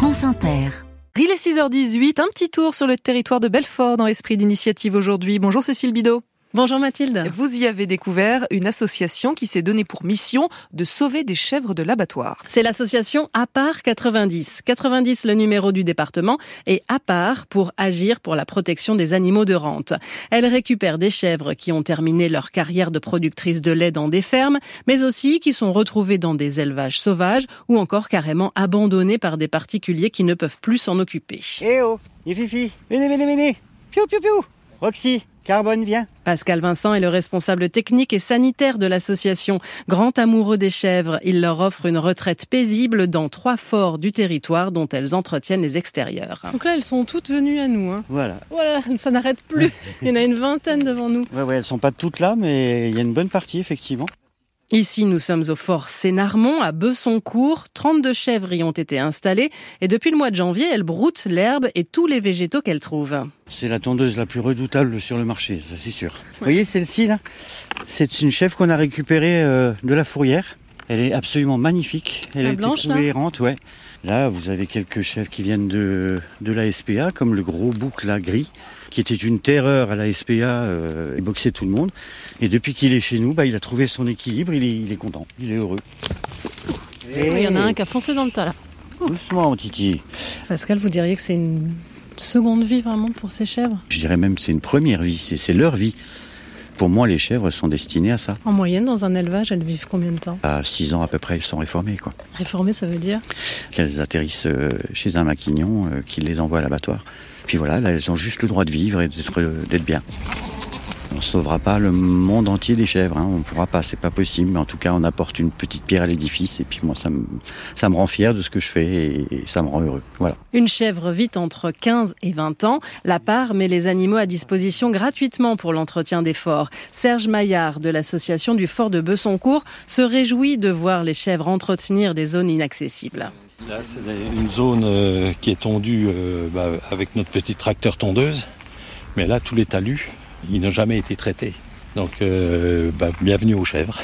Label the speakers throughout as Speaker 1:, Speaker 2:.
Speaker 1: France Inter.
Speaker 2: Il est 6h18, un petit tour sur le territoire de Belfort dans l'esprit d'initiative aujourd'hui. Bonjour Cécile Bidot.
Speaker 3: Bonjour Mathilde.
Speaker 2: Vous y avez découvert une association qui s'est donnée pour mission de sauver des chèvres de l'abattoir.
Speaker 3: C'est l'association APAR 90. 90 le numéro du département et APAR pour agir pour la protection des animaux de rente. Elle récupère des chèvres qui ont terminé leur carrière de productrice de lait dans des fermes, mais aussi qui sont retrouvées dans des élevages sauvages ou encore carrément abandonnées par des particuliers qui ne peuvent plus s'en occuper.
Speaker 4: Eh oh, les fifi, venez, venez, venez. Piou, piou, piou. Roxy, Carbone, viens.
Speaker 3: Pascal Vincent est le responsable technique et sanitaire de l'association. Grand amoureux des chèvres, il leur offre une retraite paisible dans trois forts du territoire dont elles entretiennent les extérieurs.
Speaker 2: Donc là, elles sont toutes venues à nous. Hein.
Speaker 4: Voilà.
Speaker 2: Voilà, ça n'arrête plus. Il y en a une vingtaine devant nous.
Speaker 4: Ouais, elles sont pas toutes là, mais il y a une bonne partie, effectivement.
Speaker 3: Ici, nous sommes au fort Sénarmont, à Besoncourt. 32 chèvres y ont été installées et depuis le mois de janvier, elles broutent l'herbe et tous les végétaux qu'elles trouvent.
Speaker 4: C'est la tondeuse la plus redoutable sur le marché, ça c'est sûr. Vous voyez celle-ci là C'est une chèvre qu'on a récupérée euh, de la fourrière. Elle est absolument magnifique. Elle
Speaker 2: La
Speaker 4: est
Speaker 2: blanche, là
Speaker 4: errante, ouais. Là, vous avez quelques chèvres qui viennent de, de la SPA, comme le gros bouc là gris, qui était une terreur à la SPA, euh, il boxait tout le monde. Et depuis qu'il est chez nous, bah, il a trouvé son équilibre, il est, il est content, il est heureux.
Speaker 2: Il y en a un qui a foncé dans le tas là.
Speaker 4: Doucement, Titi.
Speaker 2: Pascal, vous diriez que c'est une seconde vie vraiment pour ces chèvres?
Speaker 4: Je dirais même que c'est une première vie, c'est c'est leur vie. Pour moi, les chèvres sont destinées à ça.
Speaker 2: En moyenne, dans un élevage, elles vivent combien de temps
Speaker 4: À 6 ans à peu près, elles sont réformées, quoi.
Speaker 2: Réformer, ça veut dire
Speaker 4: Qu'elles atterrissent euh, chez un maquignon euh, qui les envoie à l'abattoir. Puis voilà, là, elles ont juste le droit de vivre et d'être euh, d'être bien. On ne sauvera pas le monde entier des chèvres, hein. on ne pourra pas, c'est pas possible. Mais en tout cas, on apporte une petite pierre à l'édifice et puis moi, ça me, ça me rend fier de ce que je fais et, et ça me rend heureux. Voilà.
Speaker 3: Une chèvre vit entre 15 et 20 ans. La part met les animaux à disposition gratuitement pour l'entretien des forts. Serge Maillard de l'association du fort de Besoncourt se réjouit de voir les chèvres entretenir des zones inaccessibles.
Speaker 5: Là, c'est une zone euh, qui est tondue euh, bah, avec notre petit tracteur tondeuse. Mais là, tous les talus, ils n'ont jamais été traités. Donc, euh, bah, bienvenue aux chèvres.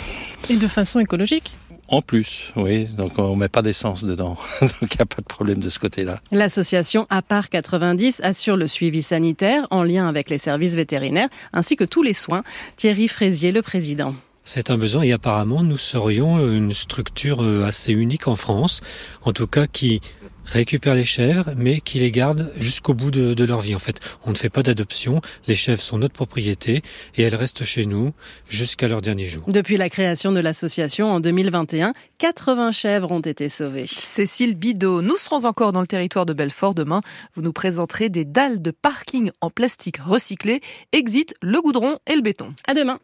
Speaker 2: Et de façon écologique
Speaker 5: En plus, oui, donc on met pas d'essence dedans. donc, il n'y a pas de problème de ce côté-là.
Speaker 3: L'association APAR 90 assure le suivi sanitaire en lien avec les services vétérinaires ainsi que tous les soins. Thierry Fraisier, le président.
Speaker 6: C'est un besoin et apparemment nous serions une structure euh, assez unique en France, en tout cas qui récupère les chèvres mais qui les garde jusqu'au bout de, de leur vie. En fait, on ne fait pas d'adoption, les chèvres sont notre propriété et elles restent chez nous jusqu'à leur dernier jour.
Speaker 3: Depuis la création de l'association en 2021, 80 chèvres ont été sauvées.
Speaker 2: Cécile Bidot, nous serons encore dans le territoire de Belfort demain. Vous nous présenterez des dalles de parking en plastique recyclé. Exit le goudron et le béton.
Speaker 3: À demain.